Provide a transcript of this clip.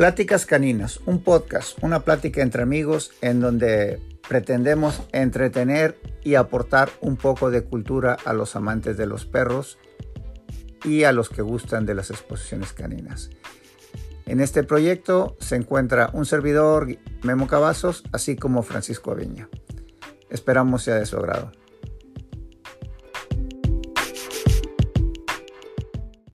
Pláticas Caninas, un podcast, una plática entre amigos en donde pretendemos entretener y aportar un poco de cultura a los amantes de los perros y a los que gustan de las exposiciones caninas. En este proyecto se encuentra un servidor, Memo Cavazos, así como Francisco Aviña. Esperamos sea de su agrado.